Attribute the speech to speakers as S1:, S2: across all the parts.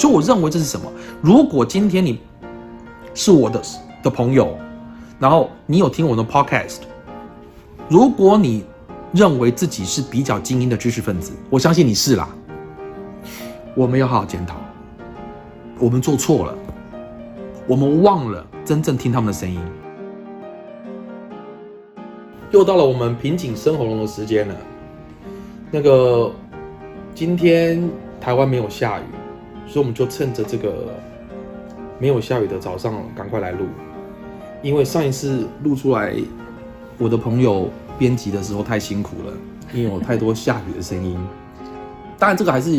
S1: 所以我认为这是什么？如果今天你是我的的朋友，然后你有听我的 podcast，如果你认为自己是比较精英的知识分子，我相信你是啦。我们要好好检讨，我们做错了，我们忘了真正听他们的声音。又到了我们瓶颈生喉咙的时间了。那个今天台湾没有下雨，所以我们就趁着这个没有下雨的早上，赶快来录。因为上一次录出来，我的朋友编辑的时候太辛苦了，因为有太多下雨的声音。当然，这个还是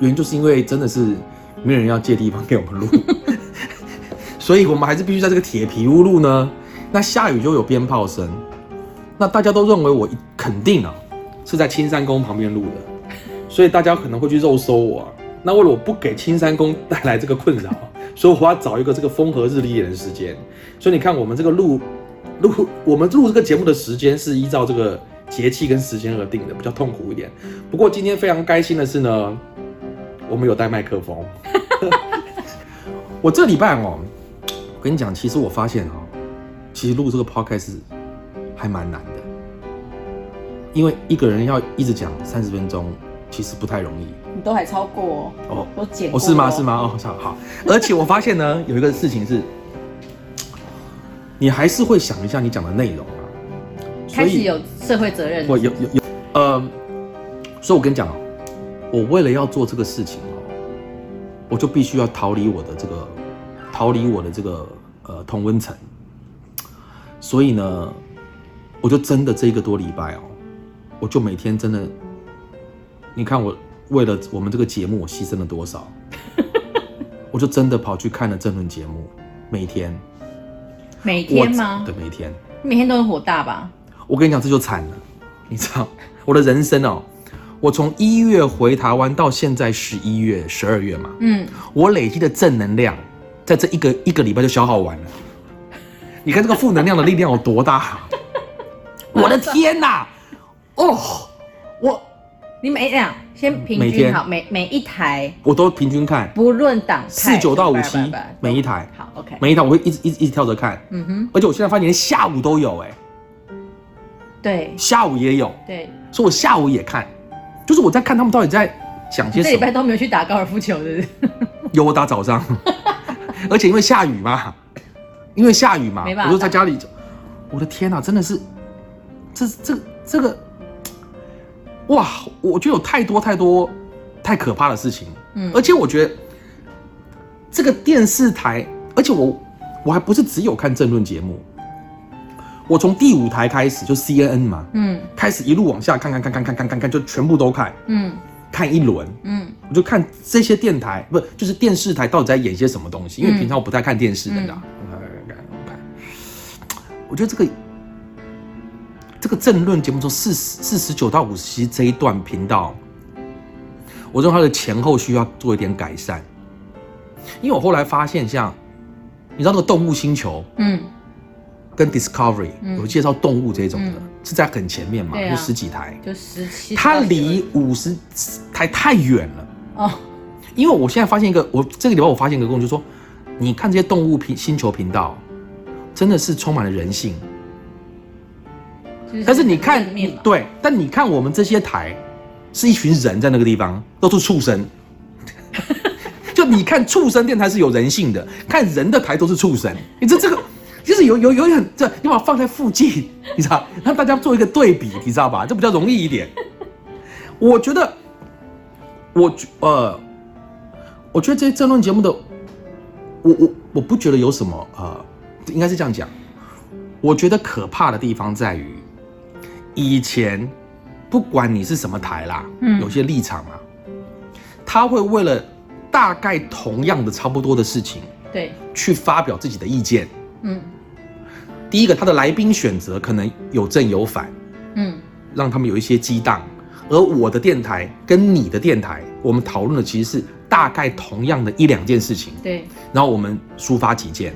S1: 原因，就是因为真的是没人要借地方给我们录，所以我们还是必须在这个铁皮屋录呢。那下雨就有鞭炮声。那大家都认为我肯定啊是在青山宫旁边录的，所以大家可能会去肉搜我。那为了我不给青山宫带来这个困扰，所以我要找一个这个风和日丽一点的时间。所以你看，我们这个录录我们录这个节目的时间是依照这个节气跟时间而定的，比较痛苦一点。不过今天非常开心的是呢，我们有带麦克风。我这礼拜哦，我跟你讲，其实我发现哦，其实录这个 podcast 还蛮难的。因为一个人要一直讲三十分钟，其实不太容易。
S2: 你都还超过哦，都剪
S1: 哦是吗？是吗？哦好，好。而且我发现呢，有一个事情是，你还是会想一下你讲的内容啊。
S2: 开始有社会责任。
S1: 我有有有，呃，所以我跟你讲哦，我为了要做这个事情哦，我就必须要逃离我的这个，逃离我的这个呃同温层。所以呢，我就真的这一个多礼拜哦。我就每天真的，你看我为了我们这个节目，我牺牲了多少？我就真的跑去看了这轮节目，每天，
S2: 每天吗？
S1: 对，每天，
S2: 每天都很火大吧？
S1: 我跟你讲，这就惨了，你知道，我的人生哦，我从一月回台湾到现在十一月、十二月嘛，嗯，我累积的正能量，在这一个一个礼拜就消耗完了。你看这个负能量的力量有多大？我的天哪！哦，我
S2: 你每两先平均好每每一台
S1: 我都平均看，
S2: 不论档
S1: 四九到五七每一台。
S2: 好 OK
S1: 每一台我会一直一直一直跳着看，嗯哼，而且我现在发现连下午都有哎，
S2: 对，
S1: 下午也有，
S2: 对，
S1: 所以我下午也看，就是我在看他们到底在讲些什么。这
S2: 礼拜都没有去打高尔夫球的，
S1: 有我打早上，而且因为下雨嘛，因为下雨嘛，我就在家里，我的天哪，真的是，这这这个。哇，我觉得有太多太多太可怕的事情，嗯，而且我觉得这个电视台，而且我我还不是只有看政论节目，我从第五台开始就 C N N 嘛，嗯，开始一路往下看看看看看看看看，就全部都看，嗯，看一轮，嗯，我就看这些电台，不就是电视台到底在演些什么东西？因为平常我不太看电视的，看看看，我觉得这个。这个政论节目中四十四十九到五十七这一段频道，我认为它的前后需要做一点改善，因为我后来发现，像你知道那个动物星球，嗯，跟 Discovery 有介绍动物这种的，是在很前面嘛，就十几台，
S2: 就十七，
S1: 它离五十台太远了。哦。因为我现在发现一个，我这个礼拜我发现一个功能，就是说，你看这些动物频星球频道，真的是充满了人性。但是你看，对，但你看我们这些台，是一群人在那个地方，都是畜生。就你看畜生电台是有人性的，看人的台都是畜生。你这这个就是有有有点这，你把它放在附近，你知道，让大家做一个对比，你知道吧？这比较容易一点。我觉得，我呃，我觉得这些争论节目的，我我我不觉得有什么呃，应该是这样讲。我觉得可怕的地方在于。以前，不管你是什么台啦，嗯，有些立场啊，他会为了大概同样的差不多的事情，
S2: 对，
S1: 去发表自己的意见，嗯，第一个他的来宾选择可能有正有反，嗯，让他们有一些激荡，而我的电台跟你的电台，我们讨论的其实是大概同样的一两件事情，
S2: 对，
S1: 然后我们抒发己见，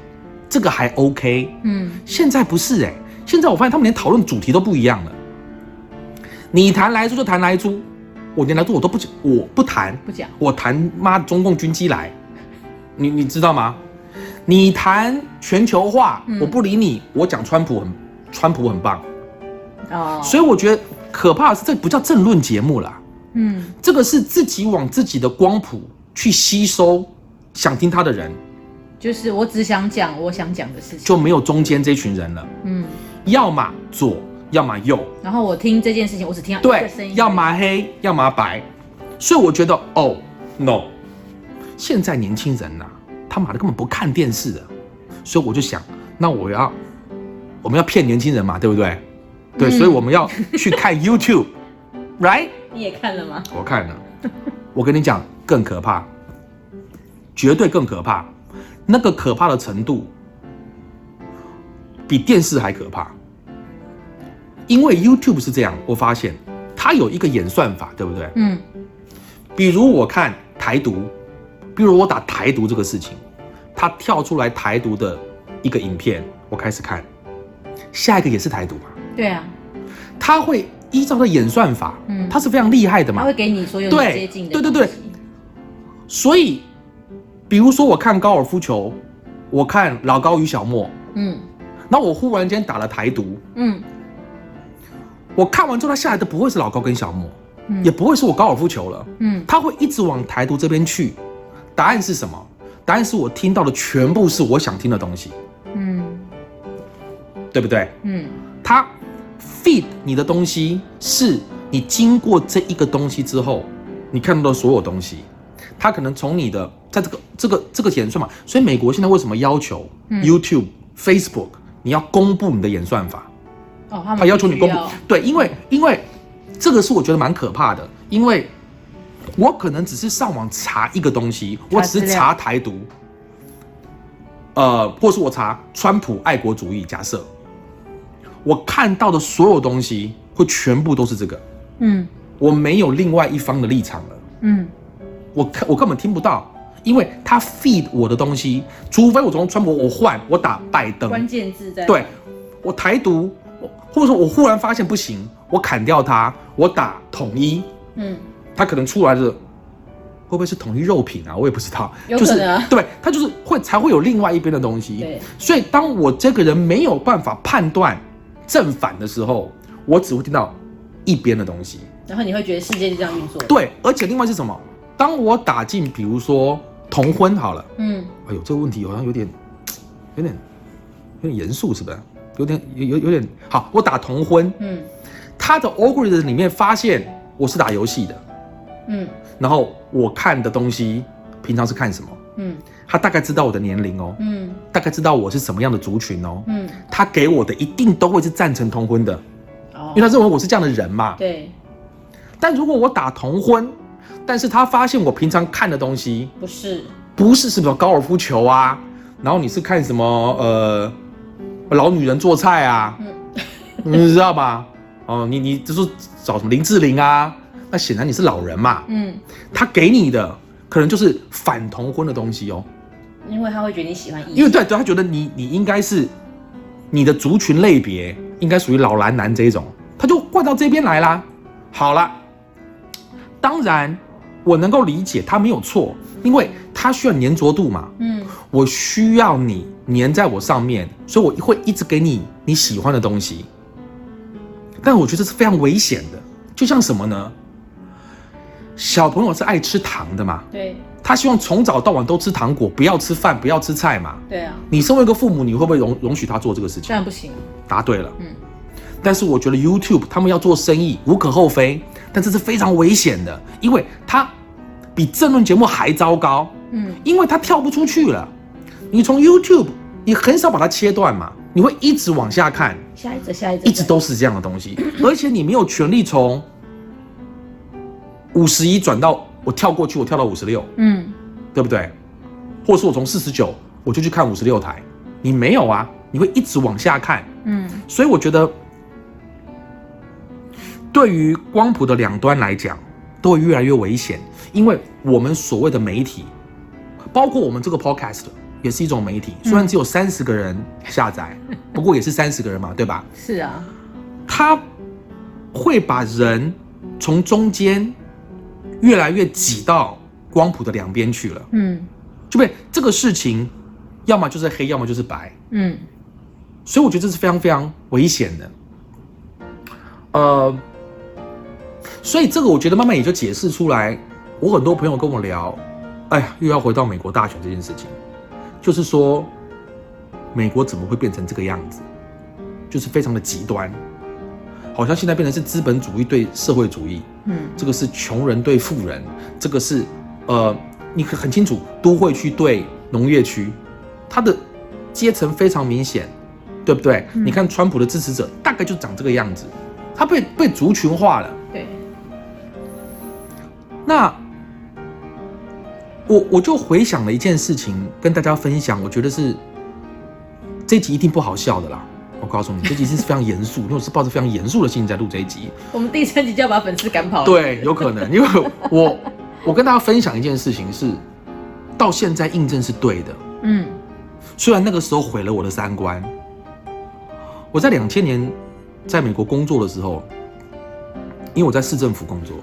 S1: 这个还 OK，嗯，现在不是哎，现在我发现他们连讨论主题都不一样了。你谈来猪就谈来猪，我连来租我都不讲，我不谈，
S2: 不讲，
S1: 我谈妈中共军机来，你你知道吗？你谈全球化，我不理你，我讲川普很川普很棒，哦，所以我觉得可怕的是这不叫政论节目啦，嗯，这个是自己往自己的光谱去吸收想听他的人，
S2: 就是我只想讲我想讲的事情，
S1: 就没有中间这群人了，嗯，要么左。要么右，
S2: 然后我听这件事情，我只听到一个声音。
S1: 要么黑，要么白，所以我觉得哦，no，现在年轻人呐，他妈的根本不看电视的，所以我就想，那我要，我们要骗年轻人嘛，对不对？对，所以我们要去看 YouTube，right？
S2: 你也看了吗？
S1: 我看了，我跟你讲，更可怕，绝对更可怕，那个可怕的程度，比电视还可怕。因为 YouTube 是这样，我发现它有一个演算法，对不对？嗯。比如我看台独，比如我打台独这个事情，它跳出来台独的一个影片，我开始看，下一个也是台独嘛？
S2: 对啊。
S1: 它会依照的演算法，嗯，它是非常厉害的嘛。
S2: 它会给你所有接近的。
S1: 对对对。所以，比如说我看高尔夫球，我看老高与小莫，嗯，那我忽然间打了台独，嗯。我看完之后，他下来的不会是老高跟小莫，嗯也不会是我高尔夫球了，嗯，他会一直往台独这边去。答案是什么？答案是我听到的全部是我想听的东西，嗯，对不对？嗯，他 feed 你的东西是你经过这一个东西之后，你看到的所有东西，他可能从你的在这个这个这个演算嘛，所以美国现在为什么要求 YouTube、Facebook 你要公布你的演算法？
S2: 哦，
S1: 他要求你公布，对，因为因为这个是我觉得蛮可怕的，因为我可能只是上网查一个东西，我只是查台独，呃，或是我查川普爱国主义，假设我看到的所有东西会全部都是这个，嗯，我没有另外一方的立场了，嗯，我看我根本听不到，因为他 feed 我的东西，除非我从川普我换我打拜登，
S2: 关键字在，
S1: 对我台独。或者说我忽然发现不行，我砍掉它，我打统一，嗯，它可能出来的会不会是统一肉品啊？我也不知道，
S2: 就是
S1: 对，它就是会才会有另外一边的东西。
S2: 对，
S1: 所以当我这个人没有办法判断正反的时候，我只会听到一边的东西。
S2: 然后你会觉得世界就这样运作。
S1: 对，而且另外是什么？当我打进比如说同婚好了，嗯，哎呦，这个问题好像有点有点有点严肃，是不是？有点有有有点好，我打同婚，嗯，他的 algorithm 里面发现我是打游戏的，嗯，然后我看的东西平常是看什么，嗯，他大概知道我的年龄哦，嗯，大概知道我是什么样的族群哦，嗯，他给我的一定都会是赞成同婚的，哦，因为他认为我是这样的人嘛，
S2: 对，
S1: 但如果我打同婚，但是他发现我平常看的东西
S2: 不是。
S1: 不是什么高尔夫球啊，然后你是看什么呃。老女人做菜啊，你知道吧？哦，你你就是找什么林志玲啊？那显然你是老人嘛。嗯，他给你的可能就是反同婚的东西哦。
S2: 因为他会觉得你喜欢异
S1: 因为对对，他觉得你你应该是你的族群类别应该属于老男男这一种，他就灌到这边来啦。好了，当然我能够理解他没有错，因为他需要粘着度嘛。嗯，我需要你。粘在我上面，所以我会一直给你你喜欢的东西。但我觉得是非常危险的，就像什么呢？小朋友是爱吃糖的嘛？
S2: 对。
S1: 他希望从早到晚都吃糖果，不要吃饭，不要吃菜嘛？
S2: 对啊。
S1: 你身为一个父母，你会不会容容许他做这个事情？
S2: 当然不行。
S1: 答对了。嗯。但是我觉得 YouTube 他们要做生意无可厚非，但这是非常危险的，因为他比政论节目还糟糕。嗯。因为它跳不出去了。你从 YouTube，你很少把它切断嘛？你会一直往下看，
S2: 下一则，下一则，
S1: 一直都是这样的东西，而且你没有权利从五十一转到我跳过去，我跳到五十六，嗯，对不对？或者是我从四十九我就去看五十六台，你没有啊？你会一直往下看，嗯，所以我觉得对于光谱的两端来讲，都会越来越危险，因为我们所谓的媒体，包括我们这个 podcast。也是一种媒体，虽然只有三十个人下载，不过也是三十个人嘛，对吧？
S2: 是啊，
S1: 他会把人从中间越来越挤到光谱的两边去了。嗯，就被这个事情，要么就是黑，要么就是白。嗯，所以我觉得这是非常非常危险的。呃，所以这个我觉得慢慢也就解释出来。我很多朋友跟我聊，哎呀，又要回到美国大选这件事情，就是说，美国怎么会变成这个样子？就是非常的极端，好像现在变成是资本主义对社会主义，嗯，这个是穷人对富人，这个是呃，你很清楚，都会区对农业区，它的阶层非常明显，对不对？你看川普的支持者大概就长这个样子，他被被族群化了，
S2: 对。
S1: 那我我就回想了一件事情，跟大家分享，我觉得是这集一定不好笑的啦。我告诉你，这集是非常严肃，因为我是抱着非常严肃的心情在录这一集。
S2: 我们第三集就要把粉丝赶跑了。
S1: 对，有可能，因为我我跟大家分享一件事情是，到现在印证是对的。嗯，虽然那个时候毁了我的三观。我在两千年在美国工作的时候，因为我在市政府工作，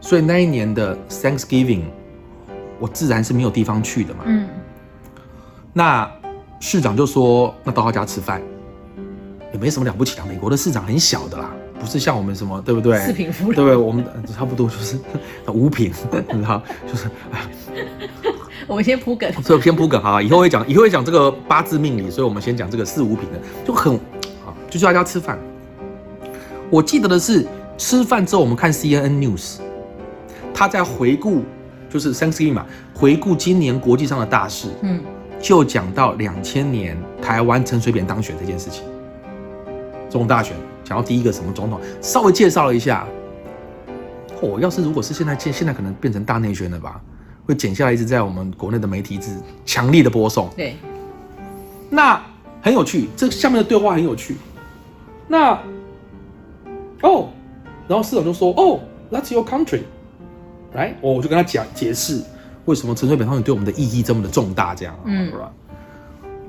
S1: 所以那一年的 Thanksgiving，我自然是没有地方去的嘛。嗯，那市长就说：“那到他家吃饭。”也没什么了不起的，美国的市长很小的啦，不是像我们什么，对不对？
S2: 四平夫人
S1: 对不对？我们 差不多就是 五品，你知道，就是。
S2: 我们先铺梗，
S1: 所以先铺梗哈，以后会讲，以后会讲这个八字命理，所以我们先讲这个四五品的，就很啊，就叫他家吃饭。我记得的是，吃饭之后我们看 CNN News，他在回顾，就是 Thanksgiving 嘛，回顾今年国际上的大事，嗯，就讲到两千年台湾陈水扁当选这件事情。总统大选，讲到第一个什么总统，稍微介绍了一下。哦，要是如果是现在，现现在可能变成大内宣了吧？会剪下来一直在我们国内的媒体一直强力的播送。
S2: 对，
S1: 那很有趣，这下面的对话很有趣。那哦，然后市长就说：“哦，That's your country。”来，我我就跟他讲解释为什么陈水扁当选对我们的意义这么的重大，这样，嗯，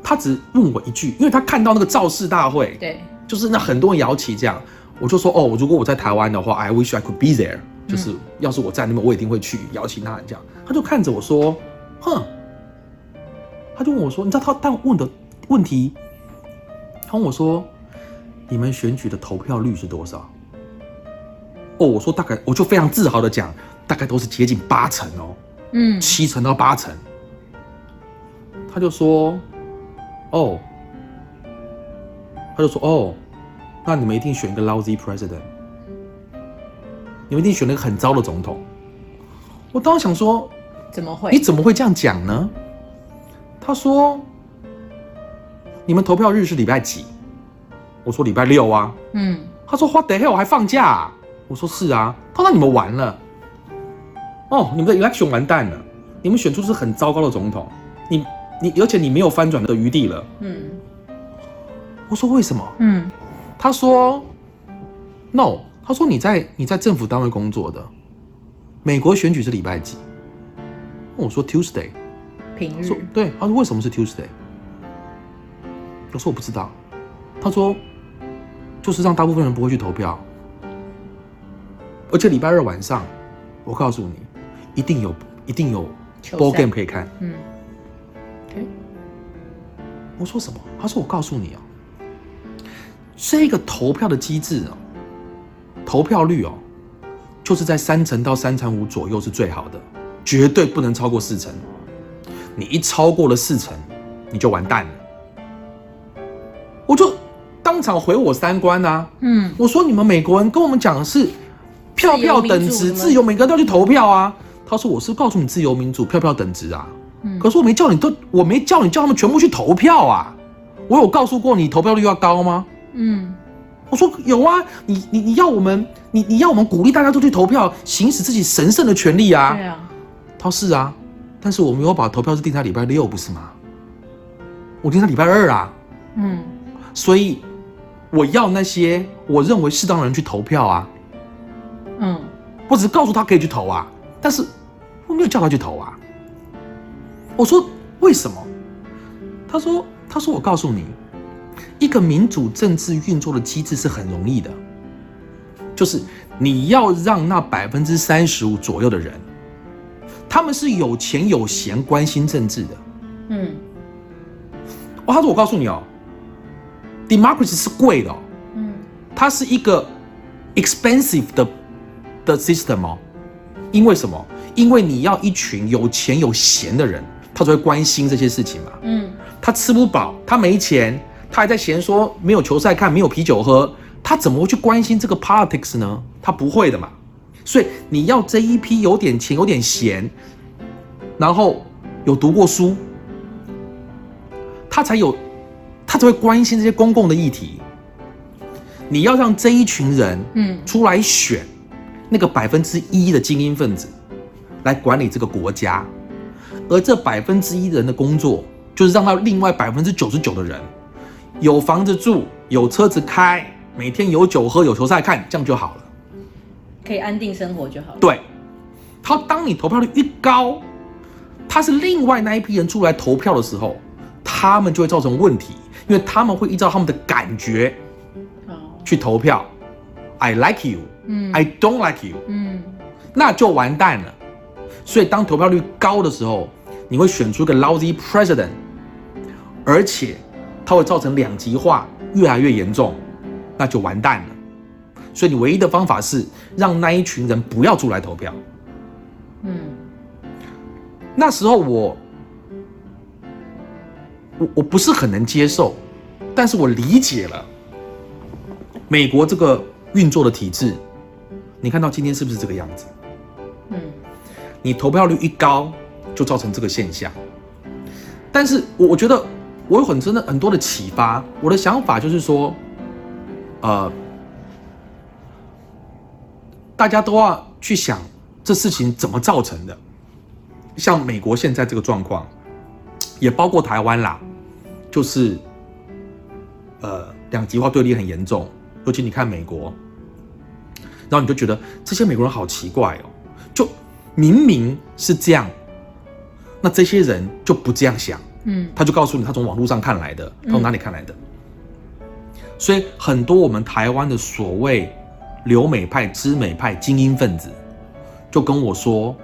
S1: 他只问我一句，因为他看到那个造势大会，
S2: 对。
S1: 就是那很多人摇旗这样，我就说哦，如果我在台湾的话，I wish I could be there。就是要是我在那边，我一定会去摇旗呐喊这样。他就看着我说，哼，他就问我说，你知道他但问的问题，他问我说，你们选举的投票率是多少？哦，我说大概，我就非常自豪的讲，大概都是接近八成哦，嗯，七成到八成。他就说，哦。他就说：“哦，那你们一定选一个 lousy president，你们一定选了一个很糟的总统。”我当时想说：“
S2: 怎么会？
S1: 你怎么会这样讲呢？”他说：“你们投票日是礼拜几？”我说：“礼拜六啊。”嗯。他说：“What the hell？还放假？”我说：“是啊。”他说：“那你们完了。”哦，你们的 election 完蛋了，你们选出是很糟糕的总统，你你而且你没有翻转的余地了。嗯。我说为什么？嗯，他说，no，他说你在你在政府单位工作的，美国选举是礼拜几？我说 Tuesday，
S2: 平日。
S1: 对，他说为什么是 Tuesday？我说我不知道。他说就是让大部分人不会去投票，而且礼拜二晚上，我告诉你，一定有一定有 ball game 可以看。嗯，我说什么？他说我告诉你啊。这个投票的机制哦，投票率哦，就是在三成到三成五左右是最好的，绝对不能超过四成。你一超过了四成，你就完蛋了。我就当场回我三观啊，嗯，我说你们美国人跟我们讲的是票票等值，自由，每个人都要去投票啊。他说我是告诉你自由民主，票票等值啊。嗯，可是我没叫你都，我没叫你叫他们全部去投票啊。我有告诉过你投票率要高吗？嗯，我说有啊，你你你要我们，你你要我们鼓励大家都去投票，行使自己神圣的权利啊。
S2: 对啊，
S1: 他说是啊，但是我没有把投票是定在礼拜六，不是吗？我定在礼拜二啊。嗯，所以我要那些我认为适当的人去投票啊。嗯，我只是告诉他可以去投啊，但是我没有叫他去投啊。我说为什么？他说他说我告诉你。一个民主政治运作的机制是很容易的，就是你要让那百分之三十五左右的人，他们是有钱有闲、关心政治的。嗯，哦，他说我告诉你哦，democracy 是贵的。嗯，它是一个 expensive 的的 system 哦。因为什么？因为你要一群有钱有闲的人，他才会关心这些事情嘛。嗯，他吃不饱，他没钱，他还在嫌说没有球赛看，没有啤酒喝，他怎么会去关心这个 politics 呢？他不会的嘛。所以你要这一批有点钱、有点闲，然后有读过书，他才有，他才会关心这些公共的议题。你要让这一群人，嗯，出来选。那个百分之一的精英分子来管理这个国家，而这百分之一人的工作就是让到另外百分之九十九的人有房子住、有车子开、每天有酒喝、有球赛看，这样就好了，
S2: 可以安定生活就好了。
S1: 对，他当你投票率越高，他是另外那一批人出来投票的时候，他们就会造成问题，因为他们会依照他们的感觉去投票。I like you 嗯。I don't like you，嗯，那就完蛋了。所以当投票率高的时候，你会选出一个 lousy president，而且它会造成两极化越来越严重，那就完蛋了。所以你唯一的方法是让那一群人不要出来投票。嗯，那时候我我我不是很能接受，但是我理解了美国这个运作的体制。你看到今天是不是这个样子？你投票率一高，就造成这个现象。但是我我觉得我有很真的很多的启发。我的想法就是说，呃，大家都要去想这事情怎么造成的。像美国现在这个状况，也包括台湾啦，就是呃两极化对立很严重。尤其你看美国。然后你就觉得这些美国人好奇怪哦，明明是这样，那这些人就不这样想，嗯，他就告诉你他从网络上看来的，他从哪里看来的，所以很多我们台湾的所谓留美派、知美派精英分子，就跟我说，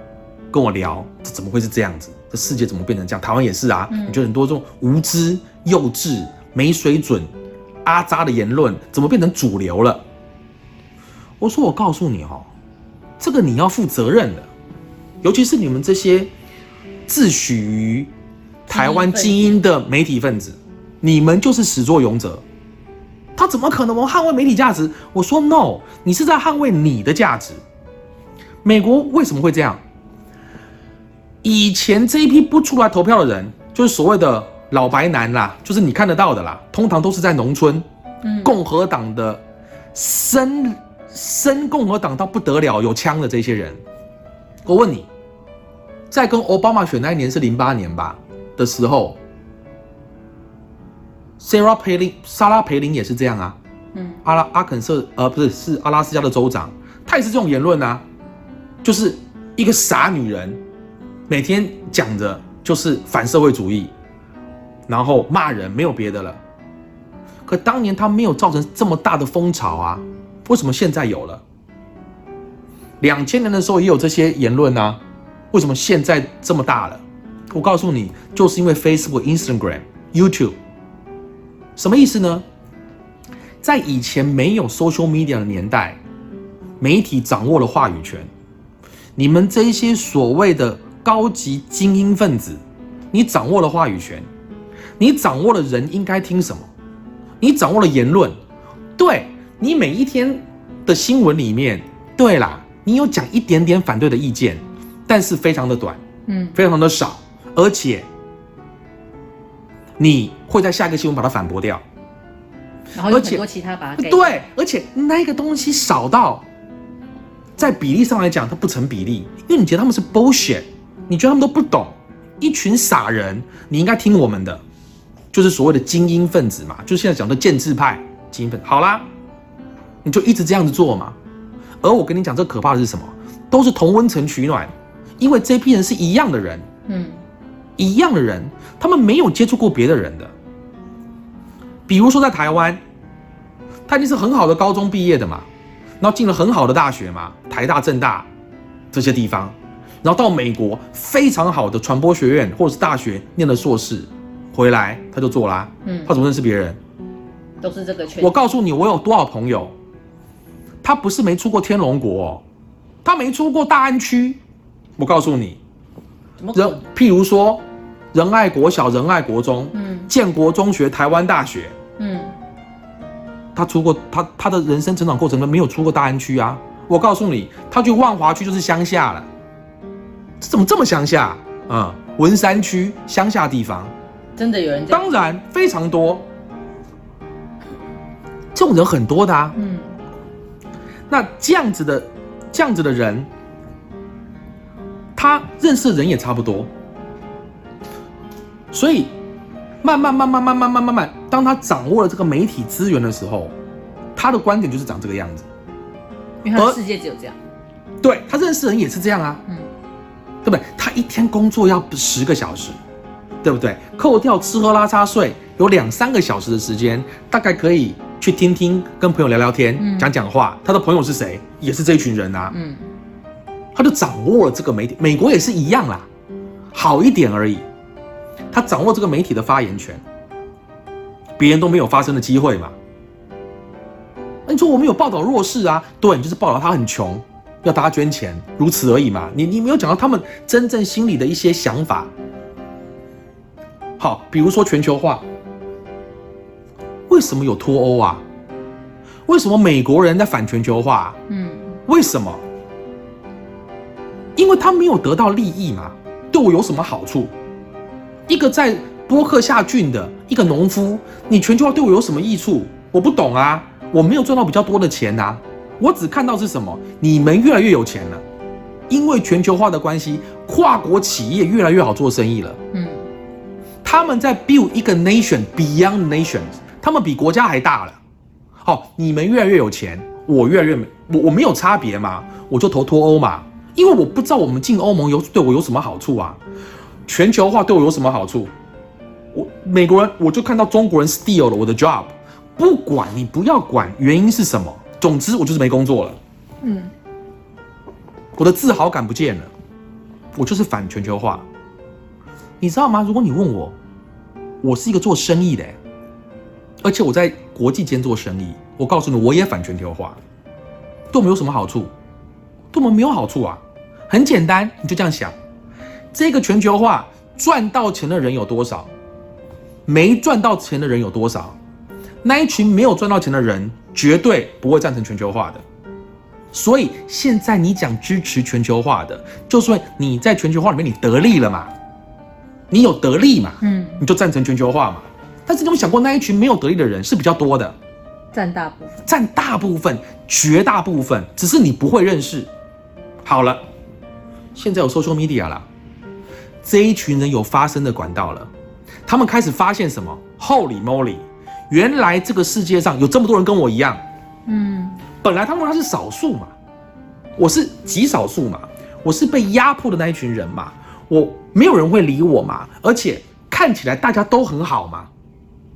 S1: 跟我聊，这怎么会是这样子？这世界怎么变成这样？台湾也是啊，你觉得很多这种无知、幼稚、没水准、阿扎的言论，怎么变成主流了？我说，我告诉你哦，这个你要负责任的，尤其是你们这些自诩于台湾精英的媒体分子，你们就是始作俑者。他怎么可能捍卫媒体价值？我说 no，你是在捍卫你的价值。美国为什么会这样？以前这一批不出来投票的人，就是所谓的老白男啦，就是你看得到的啦，通常都是在农村，共和党的深。深共和党到不得了，有枪的这些人，我问你，在跟奥巴马选那一年是零八年吧的时候，Sarah 培林，莎拉培林也是这样啊，嗯，阿拉阿肯色，呃，不是，是阿拉斯加的州长，他也是这种言论啊，就是一个傻女人，每天讲着就是反社会主义，然后骂人，没有别的了。可当年他没有造成这么大的风潮啊。为什么现在有了？两千年的时候也有这些言论呢？为什么现在这么大了？我告诉你，就是因为 Facebook、Instagram、YouTube。什么意思呢？在以前没有 social media 的年代，媒体掌握了话语权。你们这些所谓的高级精英分子，你掌握了话语权，你掌握了人应该听什么，你掌握了言论，对。你每一天的新闻里面，对啦，你有讲一点点反对的意见，但是非常的短，嗯，非常的少，而且你会在下一个新闻把它反驳掉，
S2: 然后有很多其他把它
S1: 对，而且那个东西少到在比例上来讲它不成比例，因为你觉得他们是 bullshit，你觉得他们都不懂，一群傻人，你应该听我们的，就是所谓的精英分子嘛，就是现在讲的建制派精英分子，好啦。你就一直这样子做嘛，而我跟你讲，这可怕的是什么？都是同温层取暖，因为这批人是一样的人，嗯，一样的人，他们没有接触过别的人的。比如说在台湾，他已经是很好的高中毕业的嘛，然后进了很好的大学嘛，台大、政大这些地方，然后到美国非常好的传播学院或者是大学念了硕士，回来他就做啦。嗯，他怎么认识别人？
S2: 都是这个圈。
S1: 我告诉你，我有多少朋友，他不是没出过天龙国，他没出过大安区。我告诉你，
S2: 人
S1: 譬如说仁爱国小、仁爱国中、嗯，建国中学、台湾大学，嗯。他出过他他的人生成长过程中没有出过大安区啊！我告诉你，他去万华区就是乡下了，这怎么这么乡下啊？文山区乡下地方，
S2: 真的有人？
S1: 当然非常多，这种人很多的啊。嗯，那这样子的这样子的人，他认识的人也差不多，所以。慢慢慢慢慢慢慢慢慢，当他掌握了这个媒体资源的时候，他的观点就是长这个样子。
S2: 因为他世界只有这样。
S1: 对他认识人也是这样啊，嗯，对不对？他一天工作要十个小时，对不对？扣掉吃喝拉撒睡，有两三个小时的时间，大概可以去听听，跟朋友聊聊天，讲讲话。他的朋友是谁？也是这一群人啊，嗯，他就掌握了这个媒体。美国也是一样啦，好一点而已。他掌握这个媒体的发言权，别人都没有发声的机会嘛？那你说我们有报道弱势啊？对，你就是报道他很穷，要大家捐钱，如此而已嘛。你你没有讲到他们真正心里的一些想法。好，比如说全球化，为什么有脱欧啊？为什么美国人在反全球化？嗯，为什么？因为他没有得到利益嘛，对我有什么好处？一个在波克夏郡的一个农夫，你全球化对我有什么益处？我不懂啊，我没有赚到比较多的钱呐，我只看到是什么？你们越来越有钱了，因为全球化的关系，跨国企业越来越好做生意了。嗯，他们在 build 一个 nation beyond nations，他们比国家还大了。好，你们越来越有钱，我越来越没，我我没有差别嘛，我就投脱欧嘛，因为我不知道我们进欧盟有对我有什么好处啊。全球化对我有什么好处？我美国人，我就看到中国人 steal 了我的 job，不管你不要管原因是什么，总之我就是没工作了。嗯，我的自豪感不见了，我就是反全球化。你知道吗？如果你问我，我是一个做生意的，而且我在国际间做生意，我告诉你，我也反全球化，对我们有什么好处？对我们没有好处啊！很简单，你就这样想。这个全球化赚到钱的人有多少？没赚到钱的人有多少？那一群没有赚到钱的人绝对不会赞成全球化的。所以现在你讲支持全球化的，就是你在全球化里面你得利了嘛？你有得利嘛？嗯，你就赞成全球化嘛？但是你有想过，那一群没有得利的人是比较多的，
S2: 占大部分，
S1: 占大部分，绝大部分，只是你不会认识。好了，现在有 social media 了。这一群人有发声的管道了，他们开始发现什么？Holy moly！原来这个世界上有这么多人跟我一样。嗯，本来他们他是少数嘛，我是极少数嘛，我是被压迫的那一群人嘛，我没有人会理我嘛，而且看起来大家都很好嘛。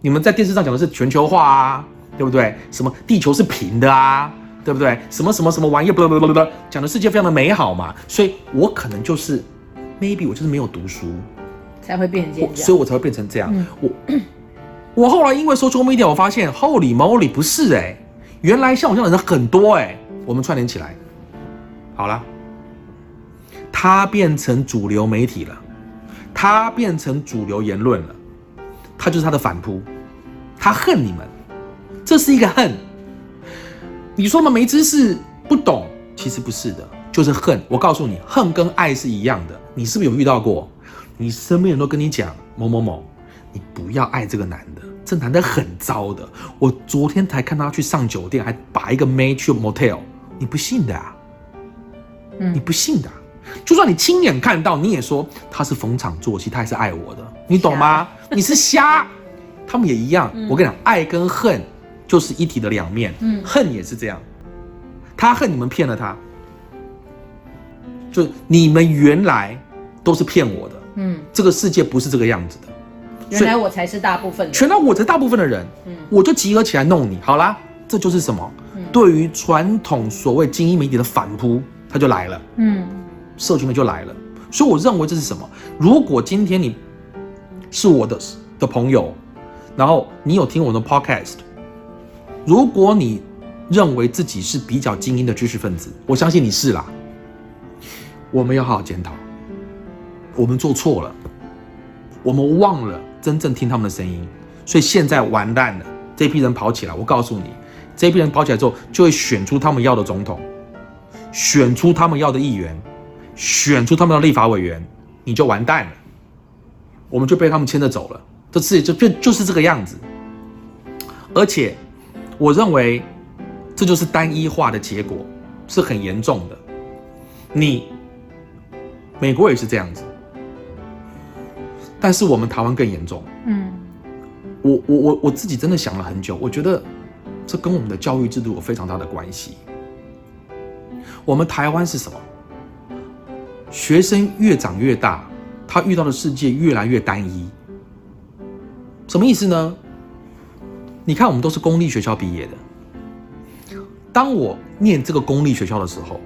S1: 你们在电视上讲的是全球化啊，对不对？什么地球是平的啊，对不对？什么什么什么玩意？不不不不不，讲的世界非常的美好嘛，所以我可能就是。maybe 我就是没有读书，
S2: 才会变成这样，
S1: 所以我才会变成这样。我我后来因为 social media，我发现 Holy moly 不是哎，原来像我这样的人很多哎。我们串联起来，好了，他变成主流媒体了，他变成主流言论了，他就是他的反扑，他恨你们，这是一个恨。你说嘛，没知识不懂，其实不是的。就是恨，我告诉你，恨跟爱是一样的。你是不是有遇到过？你身边人都跟你讲某某某，你不要爱这个男的，这男的很糟的。我昨天才看他去上酒店，还把一个妹去 motel，你不信的啊？嗯，你不信的。就算你亲眼看到，你也说他是逢场作戏，他还是爱我的，你懂吗？你是瞎。他们也一样。我跟你讲，爱跟恨就是一体的两面。嗯，恨也是这样，他恨你们骗了他。就你们原来都是骗我的，嗯，这个世界不是这个样子的，
S2: 原来我才是大部分，
S1: 原来我才大部分的人，嗯，我就集合起来弄你，好啦，这就是什么？对于传统所谓精英媒体的反扑，它就来了。嗯，社群的就来了。所以我认为这是什么？如果今天你是我的的朋友，然后你有听我的 podcast，如果你认为自己是比较精英的知识分子，我相信你是啦。我们要好好检讨，我们做错了，我们忘了真正听他们的声音，所以现在完蛋了。这批人跑起来，我告诉你，这批人跑起来之后，就会选出他们要的总统，选出他们要的议员，选出他们的立法委员，你就完蛋了。我们就被他们牵着走了，这世界就就就是这个样子。而且，我认为这就是单一化的结果，是很严重的。你美国也是这样子，但是我们台湾更严重。嗯。我我我我自己真的想了很久，我觉得这跟我们的教育制度有非常大的关系。我们台湾是什么？学生越长越大，他遇到的世界越来越单一。什么意思呢？你看，我们都是公立学校毕业的。当我念这个公立学校的时候，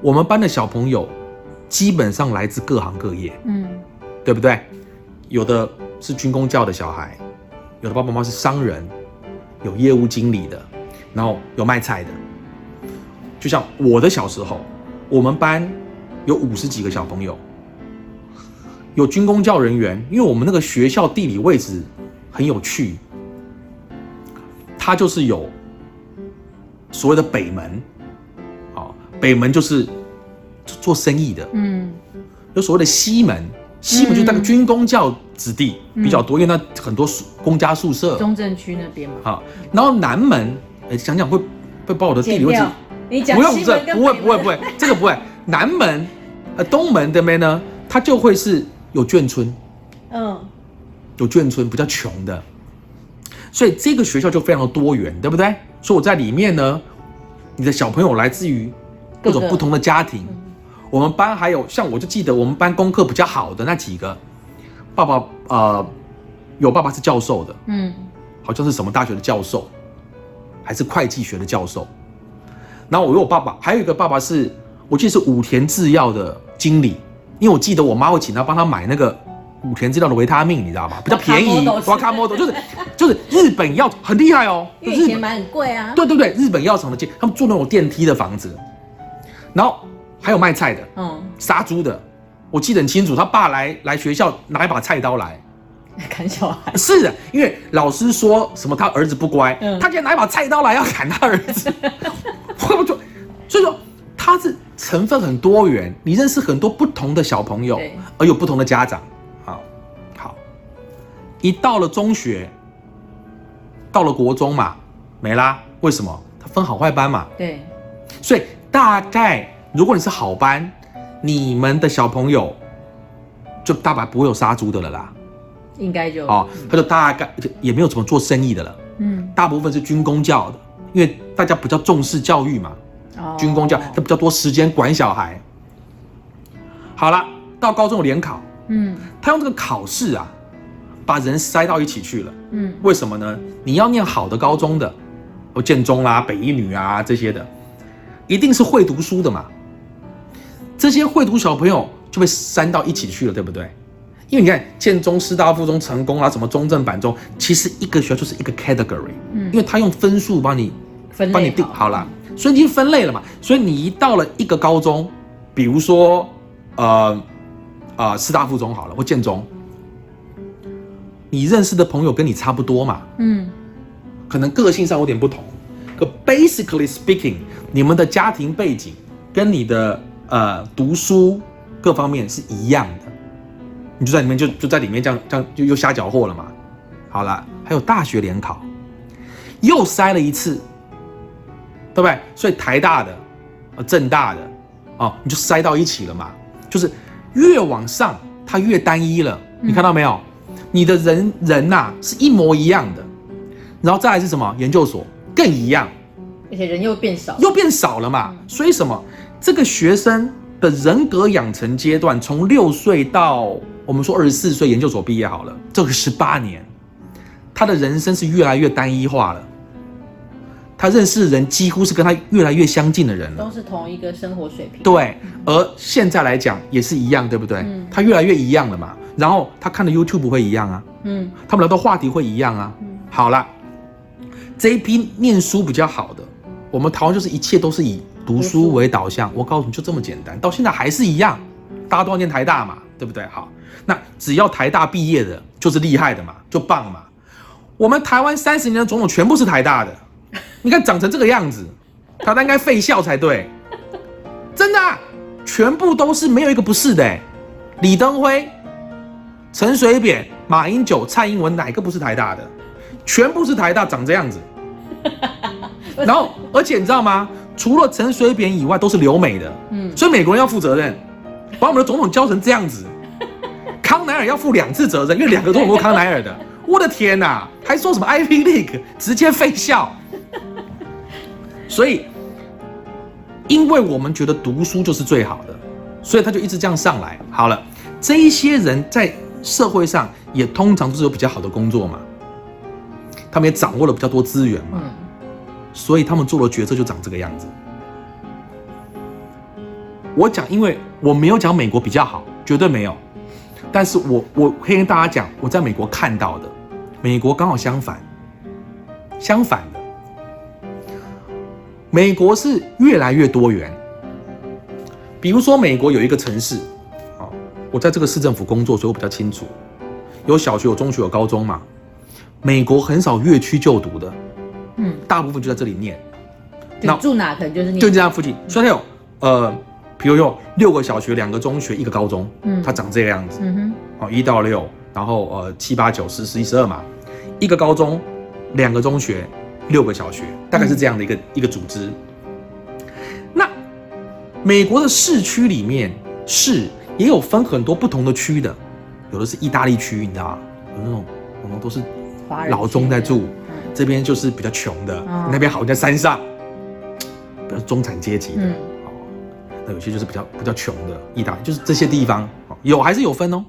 S1: 我们班的小朋友基本上来自各行各业，嗯，对不对？有的。是军工教的小孩，有的爸爸妈妈是商人，有业务经理的，然后有卖菜的。就像我的小时候，我们班有五十几个小朋友，有军工教人员，因为我们那个学校地理位置很有趣，它就是有所谓的北门，啊，北门就是做生意的，嗯，有所谓的西门。西门就那个军工教子弟比较多，因为那很多宿公家宿舍。
S2: 中正区那边嘛。
S1: 好，然后南门，哎，想想会会把我的地理位置。
S2: 你讲不用这，
S1: 不会不会不会，这个不会。南门，呃，东门这边呢，它就会是有眷村。嗯。有眷村比较穷的，所以这个学校就非常的多元，对不对？所以我在里面呢，你的小朋友来自于各种不同的家庭。我们班还有像我就记得我们班功课比较好的那几个，爸爸呃有爸爸是教授的，嗯，好像是什么大学的教授，还是会计学的教授。然后我有我爸爸，还有一个爸爸是我记得是武田制药的经理，因为我记得我妈会请他帮他买那个武田制药的维他命，你知道吗？比较便宜，
S2: 瓦卡莫
S1: 多就是就是日本药很厉害哦，
S2: 以前买很贵啊。
S1: 对对对，日本药厂的建，他们住那种电梯的房子，然后。还有卖菜的，嗯，杀猪的，我记得很清楚。他爸来来学校拿一把菜刀来
S2: 砍小孩，
S1: 是的，因为老师说什么他儿子不乖，他竟然拿一把菜刀来要砍他儿子，我就所以说他是成分很多元，你认识很多不同的小朋友，而有不同的家长，一到了中学，到了国中嘛，没啦，为什么？他分好坏班嘛，
S2: 对，
S1: 所以大概。如果你是好班，你们的小朋友就大概不会有杀猪的了啦，
S2: 应该就哦，
S1: 他就大概也没有怎么做生意的了，嗯，大部分是军工教的，因为大家比较重视教育嘛，哦，军工教他比较多时间管小孩。好了，到高中有联考，嗯，他用这个考试啊，把人塞到一起去了，嗯，为什么呢？你要念好的高中的，哦，建中啊、北一女啊这些的，一定是会读书的嘛。这些会读小朋友就被塞到一起去了，对不对？因为你看建中、师大附中、成功啊，什么中正、板中，其实一个学校就是一个 category，嗯，因为他用分数帮你
S2: 分
S1: 帮你定好了，所以已经分类了嘛。所以你一到了一个高中，比如说呃啊师大附中好了，或建中，你认识的朋友跟你差不多嘛，嗯，可能个性上有点不同，可 basically speaking，你们的家庭背景跟你的。呃，读书各方面是一样的，你就在里面就就在里面这样这样就又瞎搅和了嘛。好了，还有大学联考，又筛了一次，对不对？所以台大的、呃正大的，哦，你就筛到一起了嘛。就是越往上，它越单一了。你看到没有？你的人人呐是一模一样的，然后再来是什么？研究所更一样，
S2: 而且人又变少，
S1: 又变少了嘛。所以什么？这个学生的人格养成阶段，从六岁到我们说二十四岁，研究所毕业好了，这个十八年，他的人生是越来越单一化了。他认识的人几乎是跟他越来越相近的人
S2: 了，都是同一个生活水平。
S1: 对，而现在来讲也是一样，对不对？嗯，他越来越一样了嘛。然后他看的 YouTube 会一样啊，嗯，他们聊的话题会一样啊。嗯，好了，这一批念书比较好的，我们台湾就是一切都是以读书为导向。我告诉你就这么简单，到现在还是一样，大家都要念台大嘛，对不对？好，那只要台大毕业的，就是厉害的嘛，就棒嘛。我们台湾三十年的总统全部是台大的，你看长成这个样子，台大应该废校才对，真的，全部都是没有一个不是的，李登辉。陈水扁、马英九、蔡英文哪个不是台大的？全部是台大，长这样子。然后，而且你知道吗？除了陈水扁以外，都是留美的。嗯，所以美国人要负责任，把我们的总统教成这样子。康奈尔要负两次责任，因为两个都康奈尔的。我的天哪，还说什么 IP League 直接废校？所以，因为我们觉得读书就是最好的，所以他就一直这样上来。好了，这一些人在。社会上也通常都是有比较好的工作嘛，他们也掌握了比较多资源嘛，所以他们做的决策就长这个样子。我讲，因为我没有讲美国比较好，绝对没有，但是我我可以跟大家讲，我在美国看到的，美国刚好相反，相反的，美国是越来越多元。比如说，美国有一个城市。我在这个市政府工作，所以我比较清楚，有小学、有中学、有高中嘛。美国很少越区就读的，嗯，大部分就在这里念。
S2: 那住哪可能就是
S1: 就这样附近，所以它有呃，比如有六个小学、两个中学、一个高中，嗯，它长这个样子，嗯哼，哦，一到六，然后呃七八九十十一十二嘛，一个高中，两个中学，六个小学，大概是这样的一个一个组织。那美国的市区里面是。也有分很多不同的区的，有的是意大利区，你知道吗？有那种可能都是老中在住，这边就是比较穷的，那边好像在山上，比较中产阶级的。哦，那有些就是比较比较穷的意大利，就是这些地方有还是有分哦。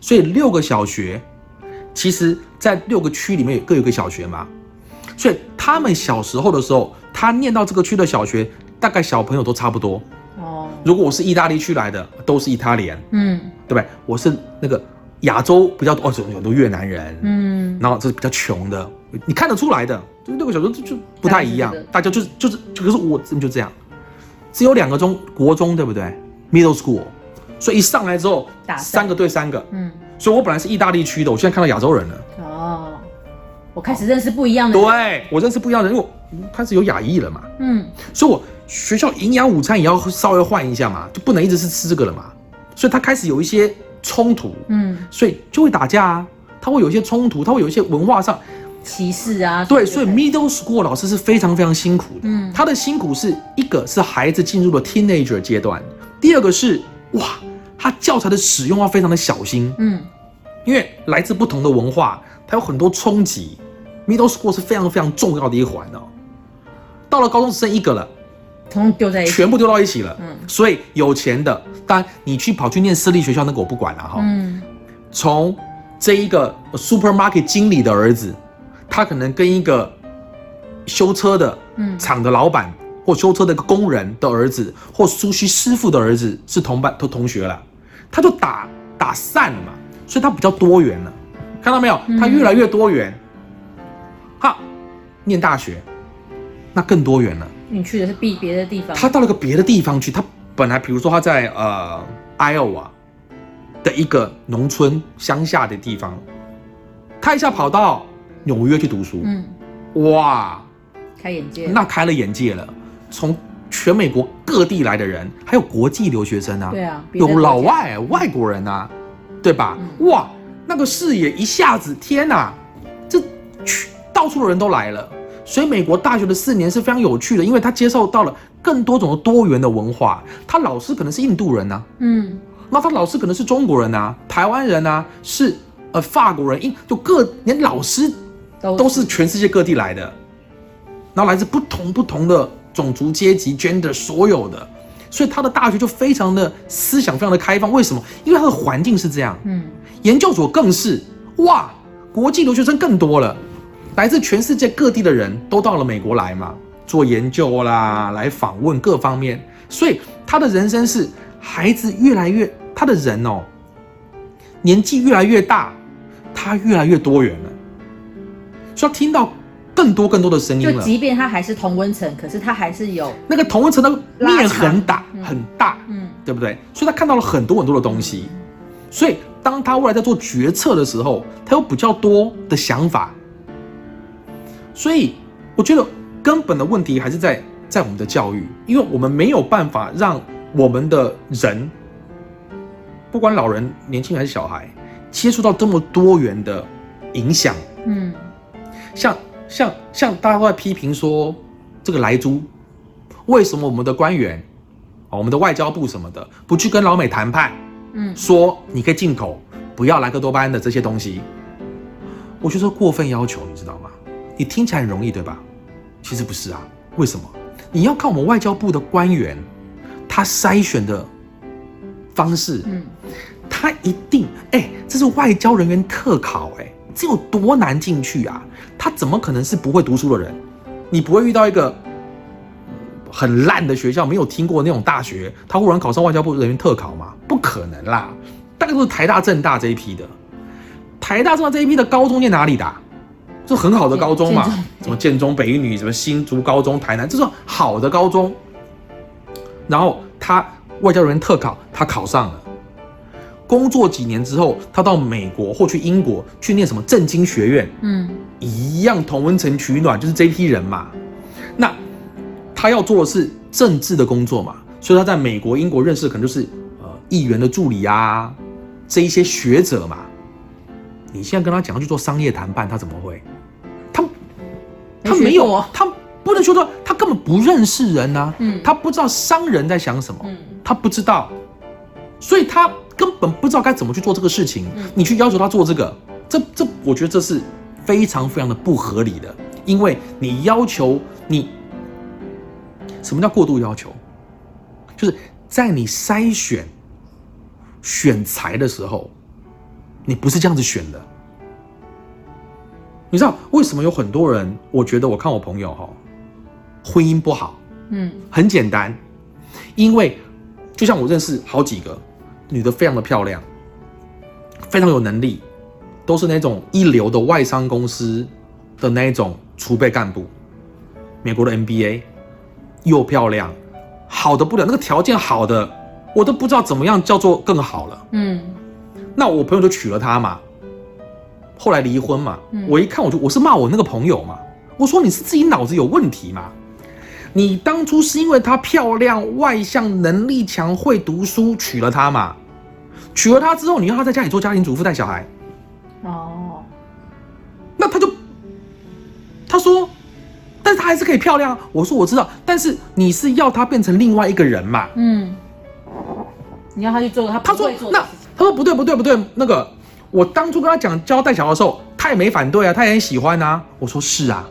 S1: 所以六个小学，其实在六个区里面各有个小学嘛。所以他们小时候的时候，他念到这个区的小学，大概小朋友都差不多。如果我是意大利区来的，都是意大利人，嗯，对不对？我是那个亚洲比较多哦，有很多越南人，嗯，然后这是比较穷的，你看得出来的，就六个小时就就不太一样，大家就是就是可是我真就这样，只有两个中国中，对不对？Middle school，所以一上来之后打三个对三个，嗯，所以我本来是意大利区的，我现在看到亚洲人了，哦，
S2: 我开始认识不一样的，
S1: 对我认识不一样的人，因为我开始有亚裔了嘛，嗯，所以我。学校营养午餐也要稍微换一下嘛，就不能一直是吃这个了嘛。所以他开始有一些冲突，嗯，所以就会打架啊。他会有一些冲突，他会有一些文化上
S2: 歧视啊。
S1: 对，所以 middle school 老师是非常非常辛苦的。嗯，他的辛苦是一个是孩子进入了 teenager 阶段，第二个是哇，他教材的使用要非常的小心。嗯，因为来自不同的文化，他有很多冲击。middle school 是非常非常重要的一环哦。到了高中只剩一个了。
S2: 丢在
S1: 全部丢到一起了，嗯，所以有钱的，当然你去跑去念私立学校，那个我不管了哈。嗯，从这一个 supermarket 经理的儿子，他可能跟一个修车的厂的老板或修车的一个工人的儿子，或苏西师傅的儿子是同班同同学了，他就打打散了嘛，所以他比较多元了，看到没有？他越来越多元。好，念大学，那更多元了。
S2: 你去的是别别的地方，
S1: 他到了个别的地方去。他本来，比如说他在呃，Iowa 的一个农村乡下的地方，他一下跑到纽约去读书。嗯，哇，
S2: 开眼界，
S1: 那开了眼界了。从全美国各地来的人，还有国际留学生啊，
S2: 对啊，
S1: 有老外外国人啊，对吧？哇，那个视野一下子，天哪，这到处的人都来了。所以美国大学的四年是非常有趣的，因为他接受到了更多种的多元的文化。他老师可能是印度人呐，嗯，那他老师可能是中国人呐，台湾人呐，是呃法国人，因就各连老师都是全世界各地来的，然后来自不同不同的种族阶级、gender 所有的，所以他的大学就非常的思想非常的开放。为什么？因为他的环境是这样，嗯，研究所更是哇，国际留学生更多了。来自全世界各地的人都到了美国来嘛，做研究啦，来访问各方面，所以他的人生是孩子越来越，他的人哦，年纪越来越大，他越来越多元了，需要听到更多更多的声音了。
S2: 就即便他还是同温层，可是他还是有
S1: 那个同温层的面很大很大，嗯，对不对？所以他看到了很多很多的东西，所以当他未来在做决策的时候，他有比较多的想法。所以我觉得。根本的问题还是在在我们的教育，因为我们没有办法让我们的人，不管老人、年轻还是小孩，接触到这么多元的影响。嗯，像像像大家都在批评说，这个莱猪，为什么我们的官员，我们的外交部什么的，不去跟老美谈判？嗯，说你可以进口，不要莱克多巴胺的这些东西。我觉得过分要求，你知道吗？你听起来很容易，对吧？其实不是啊，为什么？你要看我们外交部的官员，他筛选的方式，嗯，他一定，哎，这是外交人员特考，哎，这有多难进去啊？他怎么可能是不会读书的人？你不会遇到一个很烂的学校，没有听过那种大学，他忽然考上外交部人员特考吗？不可能啦，大概都是台大、政大这一批的。台大、政大这一批的高中念哪里的？这很好的高中嘛，什么建中、北一女，什么新竹高中、台南，这是好的高中。然后他外交人员特考，他考上了。工作几年之后，他到美国或去英国去念什么政经学院，嗯，一样同温层取暖，就是这批人嘛。那他要做的是政治的工作嘛，所以他在美国、英国认识可能就是呃议员的助理啊，这一些学者嘛。你现在跟他讲要去做商业谈判，他怎么会？他他没有，他不能说说他根本不认识人呐，嗯，他不知道商人在想什么，嗯，他不知道，所以他根本不知道该怎么去做这个事情。你去要求他做这个，这这，我觉得这是非常非常的不合理的，因为你要求你什么叫过度要求？就是在你筛选选材的时候。你不是这样子选的，你知道为什么有很多人？我觉得我看我朋友哈，婚姻不好，嗯，很简单，因为就像我认识好几个女的，非常的漂亮，非常有能力，都是那种一流的外商公司的那一种储备干部，美国的 MBA，又漂亮，好的不了，那个条件好的，我都不知道怎么样叫做更好了，嗯。那我朋友就娶了她嘛，后来离婚嘛。我一看我就我是骂我那个朋友嘛，我说你是自己脑子有问题嘛？你当初是因为她漂亮、外向、能力强、会读书娶了她嘛？娶了她之后，你让她在家里做家庭主妇带小孩？哦，那他就他说，但是她还是可以漂亮。我说我知道，但是你是要她变成另外一个人嘛？嗯，
S2: 你要她去做她他说
S1: 那。他说不对不对不对，那个我当初跟他讲教带小的时候，他也没反对啊，他也很喜欢啊。我说是啊，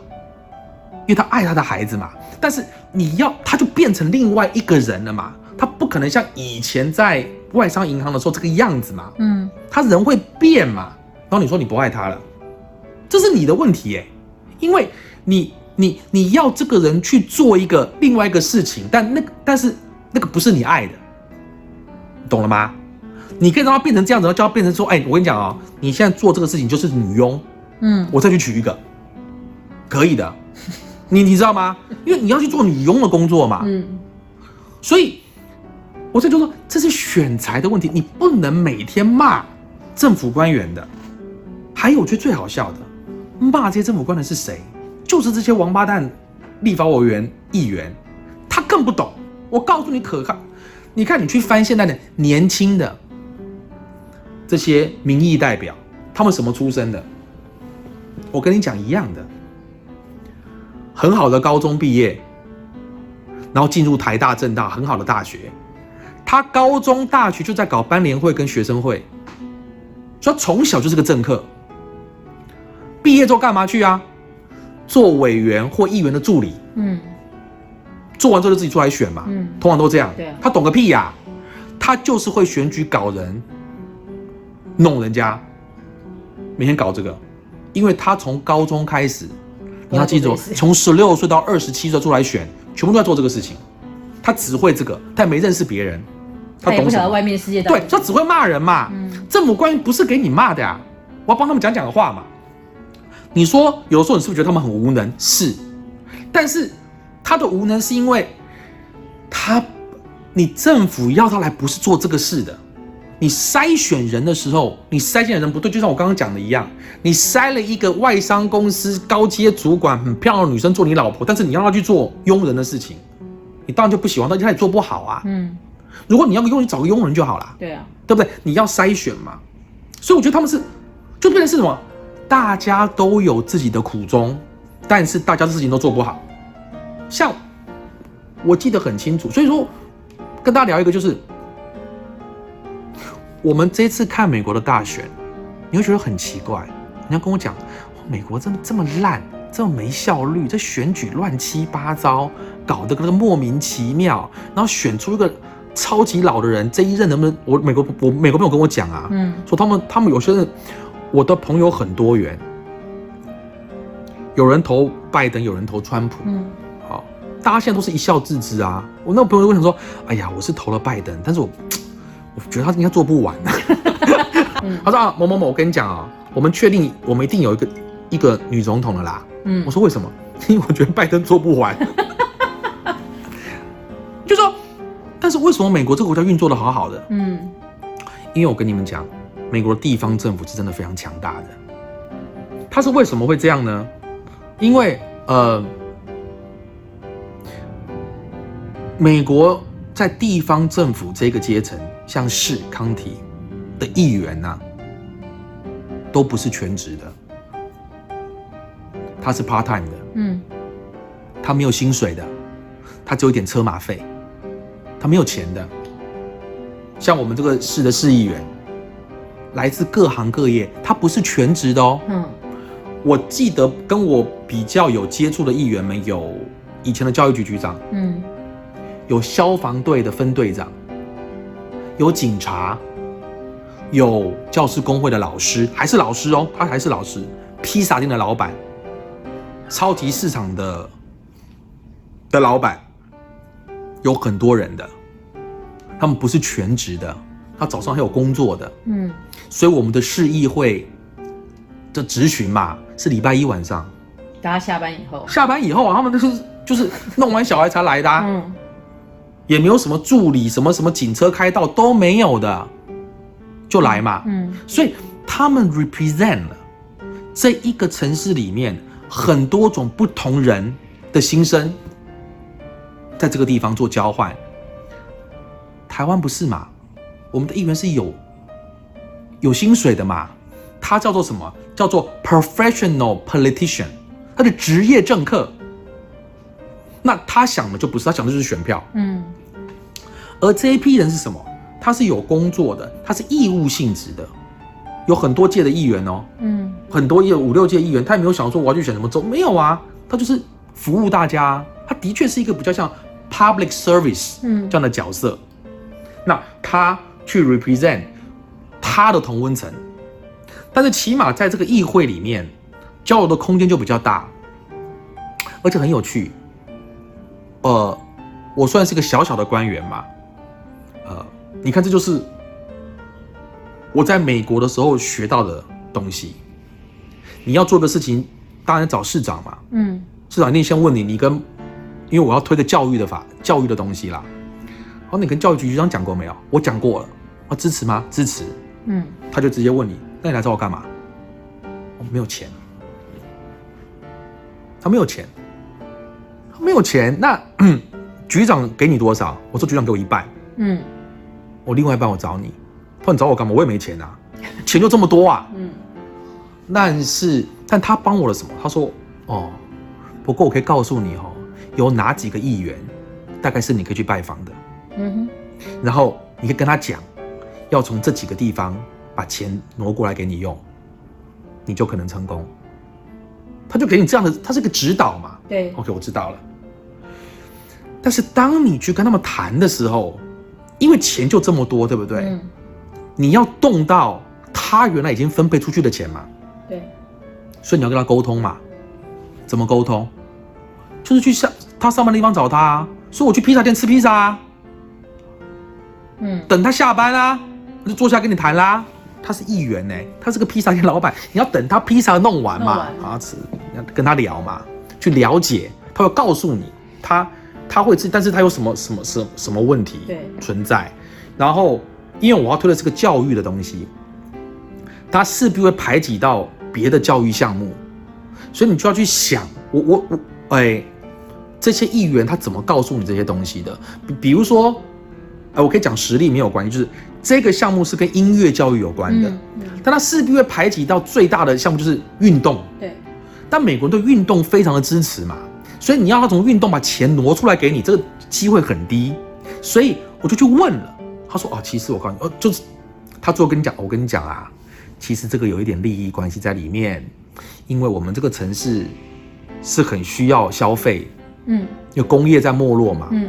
S1: 因为他爱他的孩子嘛。但是你要他就变成另外一个人了嘛，他不可能像以前在外商银行的时候这个样子嘛。嗯，他人会变嘛。然后你说你不爱他了，这是你的问题耶，因为你你你要这个人去做一个另外一个事情，但那但是那个不是你爱的，懂了吗？你可以让他变成这样子，然后叫他变成说：“哎，我跟你讲啊，你现在做这个事情就是女佣，嗯，我再去娶一个，可以的。你你知道吗？因为你要去做女佣的工作嘛，嗯。所以，我这就说这是选材的问题，你不能每天骂政府官员的。还有，我觉得最好笑的，骂这些政府官员是谁？就是这些王八蛋立法委员、议员，他更不懂。我告诉你，可靠。你看，你去翻现在的年轻的。这些民意代表，他们什么出身的？我跟你讲一样的，很好的高中毕业，然后进入台大、政大很好的大学。他高中、大学就在搞班联会跟学生会，所以从小就是个政客。毕业之后干嘛去啊？做委员或议员的助理。嗯。做完之后就自己出来选嘛。嗯。通常都这样。
S2: 对。
S1: 他懂个屁呀！他就是会选举搞人。弄人家，每天搞这个，因为他从高中开始，你要记住，从十六岁到二十七岁出来选，全部都在做这个事情。他只会这个，他没认识别人，
S2: 他懂什么？外面世界
S1: 对，他只会骂人嘛。政府官员不是给你骂的呀，我要帮他们讲讲话嘛。你说有的时候你是不是觉得他们很无能？是，但是他的无能是因为他，你政府要他来不是做这个事的。你筛选人的时候，你筛选的人不对，就像我刚刚讲的一样，你筛了一个外商公司高阶主管很漂亮的女生做你老婆，但是你让她去做佣人的事情，你当然就不喜欢，而且她也做不好啊。嗯，如果你要个佣人，找个佣人就好了。
S2: 对啊，
S1: 对不对？你要筛选嘛，所以我觉得他们是就变成是什么？大家都有自己的苦衷，但是大家的事情都做不好。像我记得很清楚，所以说跟大家聊一个就是。我们这次看美国的大选，你会觉得很奇怪。你要跟我讲，美国真的这么烂，这么没效率，这选举乱七八糟，搞得那个莫名其妙，然后选出一个超级老的人，这一任能不能？我美国我美国朋友跟我讲啊，嗯，说他们他们有些人，我的朋友很多元，有人投拜登，有人投川普，嗯，好，大家现在都是一笑置之啊。我那个朋友为什么说，哎呀，我是投了拜登，但是我。我觉得他应该做不完。他说啊，某某某，我跟你讲啊，我们确定我们一定有一个一个女总统了啦。嗯，我说为什么？因为我觉得拜登做不完。就说，但是为什么美国这个国家运作的好好的？嗯，因为我跟你们讲，美国的地方政府是真的非常强大的。他是为什么会这样呢？因为呃，美国在地方政府这个阶层。像市康体的议员呐，都不是全职的，他是 part time 的，嗯，他没有薪水的，他只有一点车马费，他没有钱的。像我们这个市的市议员，来自各行各业，他不是全职的哦。嗯，我记得跟我比较有接触的议员们，有以前的教育局局长，嗯，有消防队的分队长。有警察，有教师工会的老师，还是老师哦，他还是老师。披萨店的老板，超级市场的的老板，有很多人的，他们不是全职的，他早上还有工作的。嗯，所以我们的市议会的执询嘛，是礼拜一晚上，
S2: 大家下班以后，
S1: 下班以后啊，他们都是就是弄完小孩才来的。嗯。也没有什么助理，什么什么警车开道都没有的，就来嘛。嗯，所以他们 represent 了这一个城市里面很多种不同人的心声，在这个地方做交换。台湾不是嘛？我们的议员是有有薪水的嘛？他叫做什么？叫做 professional politician，他的职业政客。那他想的就不是，他想的就是选票。嗯，而这一批人是什么？他是有工作的，他是义务性质的，有很多届的议员哦。嗯，很多届五六届议员，他也没有想说我要去选什么州，没有啊，他就是服务大家。他的确是一个比较像 public service 这样的角色。那他去 represent 他的同温层，但是起码在这个议会里面，交流的空间就比较大，而且很有趣。呃，我算是个小小的官员嘛，呃，你看这就是我在美国的时候学到的东西。你要做的事情，当然找市长嘛，嗯，市长一定先问你，你跟，因为我要推个教育的法，教育的东西啦。哦，你跟教育局局长讲过没有？我讲过了，啊支持吗？支持，嗯，他就直接问你，那你来找我干嘛？我没有钱，他没有钱。没有钱，那 局长给你多少？我说局长给我一半，嗯，我另外一半我找你。他说你找我干嘛？我也没钱啊，钱就这么多啊，嗯。但是，但他帮我了什么？他说，哦，不过我可以告诉你哦，有哪几个议员，大概是你可以去拜访的，嗯哼。然后你可以跟他讲，要从这几个地方把钱挪过来给你用，你就可能成功。他就给你这样的，他是个指导嘛，
S2: 对
S1: ，OK，我知道了。但是当你去跟他们谈的时候，因为钱就这么多，对不对？嗯。你要动到他原来已经分配出去的钱嘛？
S2: 对。
S1: 所以你要跟他沟通嘛，怎么沟通？就是去上他上班的地方找他，说我去披萨店吃披萨啊。嗯，等他下班啊，就坐下跟你谈啦。他是议员呢，他是个披萨店老板，你要等他披萨弄完嘛，啊吃，要跟他聊嘛，去了解，他会告诉你，他他会自，但是他有什么什么什什么问题存在，然后因为我要推的是个教育的东西，他势必会排挤到别的教育项目，所以你就要去想，我我我，哎，这些议员他怎么告诉你这些东西的？比比如说。哎，我可以讲实例没有关系，就是这个项目是跟音乐教育有关的，但它势必会排挤到最大的项目就是运动。
S2: 对，
S1: 但美国人对运动非常的支持嘛，所以你要他从运动把钱挪出来给你，这个机会很低。所以我就去问了，他说：“哦，其实我告诉你，哦，就是他最后跟你讲，我跟你讲啊，其实这个有一点利益关系在里面，因为我们这个城市是很需要消费，嗯，因为工业在没落嘛，嗯。”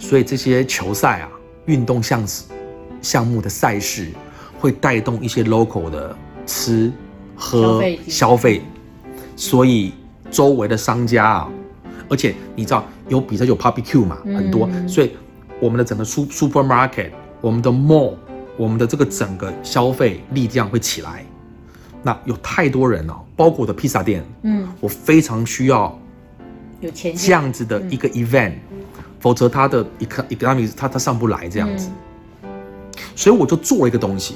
S1: 所以这些球赛啊，运动项项目的赛事会带动一些 local 的吃喝消费，所以周围的商家啊，而且你知道有比赛有 barbecue 嘛，很多，所以我们的整个 supermarket，我们的 mall，我们的这个整个消费力量会起来。那有太多人哦，包括我的披萨店，嗯，我非常需要
S2: 有钱
S1: 这样子的一个 event。否则他的 economy 他他上不来这样子，所以我就做了一个东西。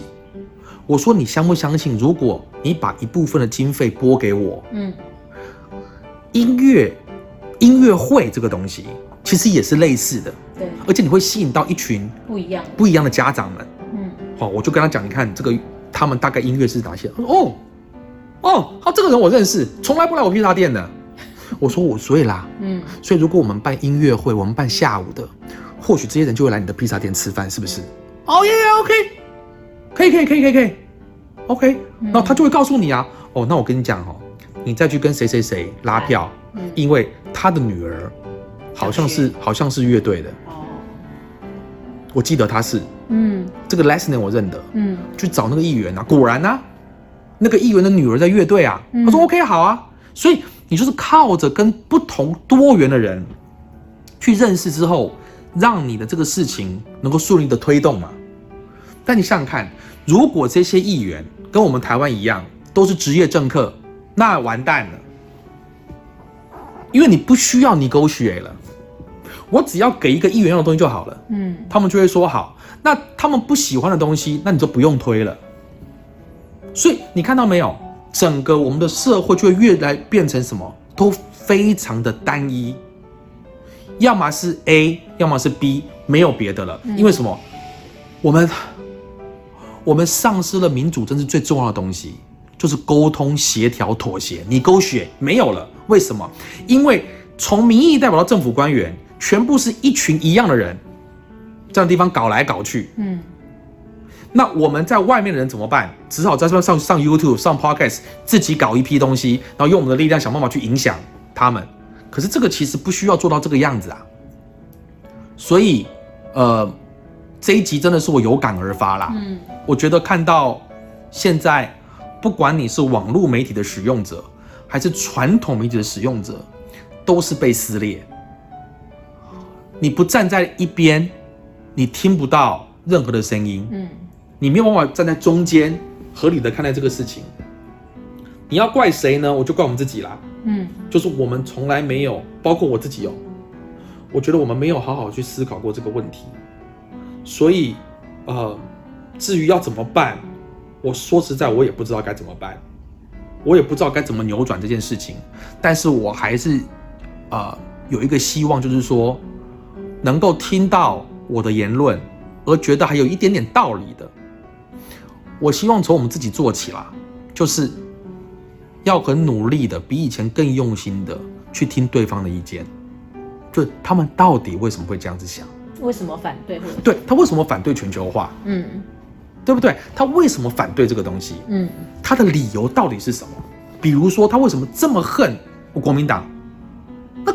S1: 我说你相不相信？如果你把一部分的经费拨给我，嗯，音乐音乐会这个东西其实也是类似的，
S2: 对，
S1: 而且你会吸引到一群
S2: 不一样。
S1: 不一样的家长们，嗯，好，我就跟他讲，你看这个他们大概音乐是哪些？他说哦哦，他这个人我认识，从来不来我披萨店的。我说我所以啦，嗯，所以如果我们办音乐会，我们办下午的，或许这些人就会来你的披萨店吃饭，是不是？哦耶，OK，可以可以可以可以可以，OK，那他就会告诉你啊，哦，那我跟你讲哦，你再去跟谁谁谁拉票，因为他的女儿好像是好像是乐队的，哦，我记得他是，嗯，这个 Leslie 我认得，嗯，去找那个议员啊，果然呢，那个议员的女儿在乐队啊，他说 OK 好啊，所以。你就是靠着跟不同多元的人去认识之后，让你的这个事情能够顺利的推动嘛？但你想想看，如果这些议员跟我们台湾一样都是职业政客，那完蛋了，因为你不需要你勾血了，我只要给一个一元用的东西就好了，嗯，他们就会说好。那他们不喜欢的东西，那你就不用推了。所以你看到没有？整个我们的社会就会越来变成什么，都非常的单一，要么是 A，要么是 B，没有别的了。因为什么？我们我们丧失了民主，真是最重要的东西，就是沟通、协调、妥协。你勾选没有了，为什么？因为从民意代表到政府官员，全部是一群一样的人，这样的地方搞来搞去，嗯。那我们在外面的人怎么办？只好在这边上上 YouTube、上 Podcast，自己搞一批东西，然后用我们的力量想办法去影响他们。可是这个其实不需要做到这个样子啊。所以，呃，这一集真的是我有感而发啦。嗯，我觉得看到现在，不管你是网络媒体的使用者，还是传统媒体的使用者，都是被撕裂。你不站在一边，你听不到任何的声音。嗯。你没有办法站在中间，合理的看待这个事情。你要怪谁呢？我就怪我们自己啦。嗯，就是我们从来没有，包括我自己哦。我觉得我们没有好好去思考过这个问题。所以，呃，至于要怎么办，我说实在，我也不知道该怎么办。我也不知道该怎么扭转这件事情。但是我还是，呃，有一个希望，就是说，能够听到我的言论，而觉得还有一点点道理的。我希望从我们自己做起啦，就是要很努力的，比以前更用心的去听对方的意见，就他们到底为什么会这样子想？
S2: 为什么反对？
S1: 对他为什么反对全球化？嗯，对不对？他为什么反对这个东西？嗯，他的理由到底是什么？比如说他为什么这么恨国民党？那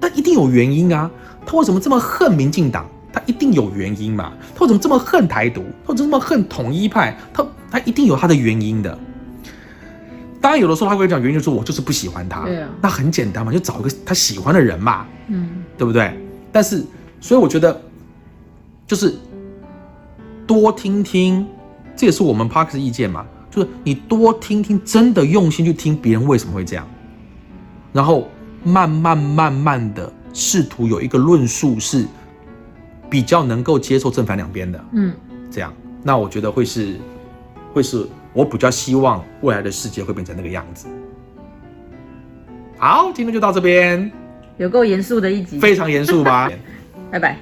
S1: 那一定有原因啊！他为什么这么恨民进党？他一定有原因嘛？他为什么这么恨台独？他为什么这么恨统一派？他他一定有他的原因的。当然有的时候他会讲原因，就是我就是不喜欢他。
S2: 对啊，
S1: 那很简单嘛，就找一个他喜欢的人嘛。嗯，对不对？但是，所以我觉得，就是多听听，这也是我们 Park 的意见嘛。就是你多听听，真的用心去听别人为什么会这样，然后慢慢慢慢的试图有一个论述是比较能够接受正反两边的。嗯，这样，那我觉得会是，会是我比较希望未来的世界会变成那个样子。好，今天就到这边。
S2: 有够严肃的一集，
S1: 非常严肃吧？
S2: 拜拜。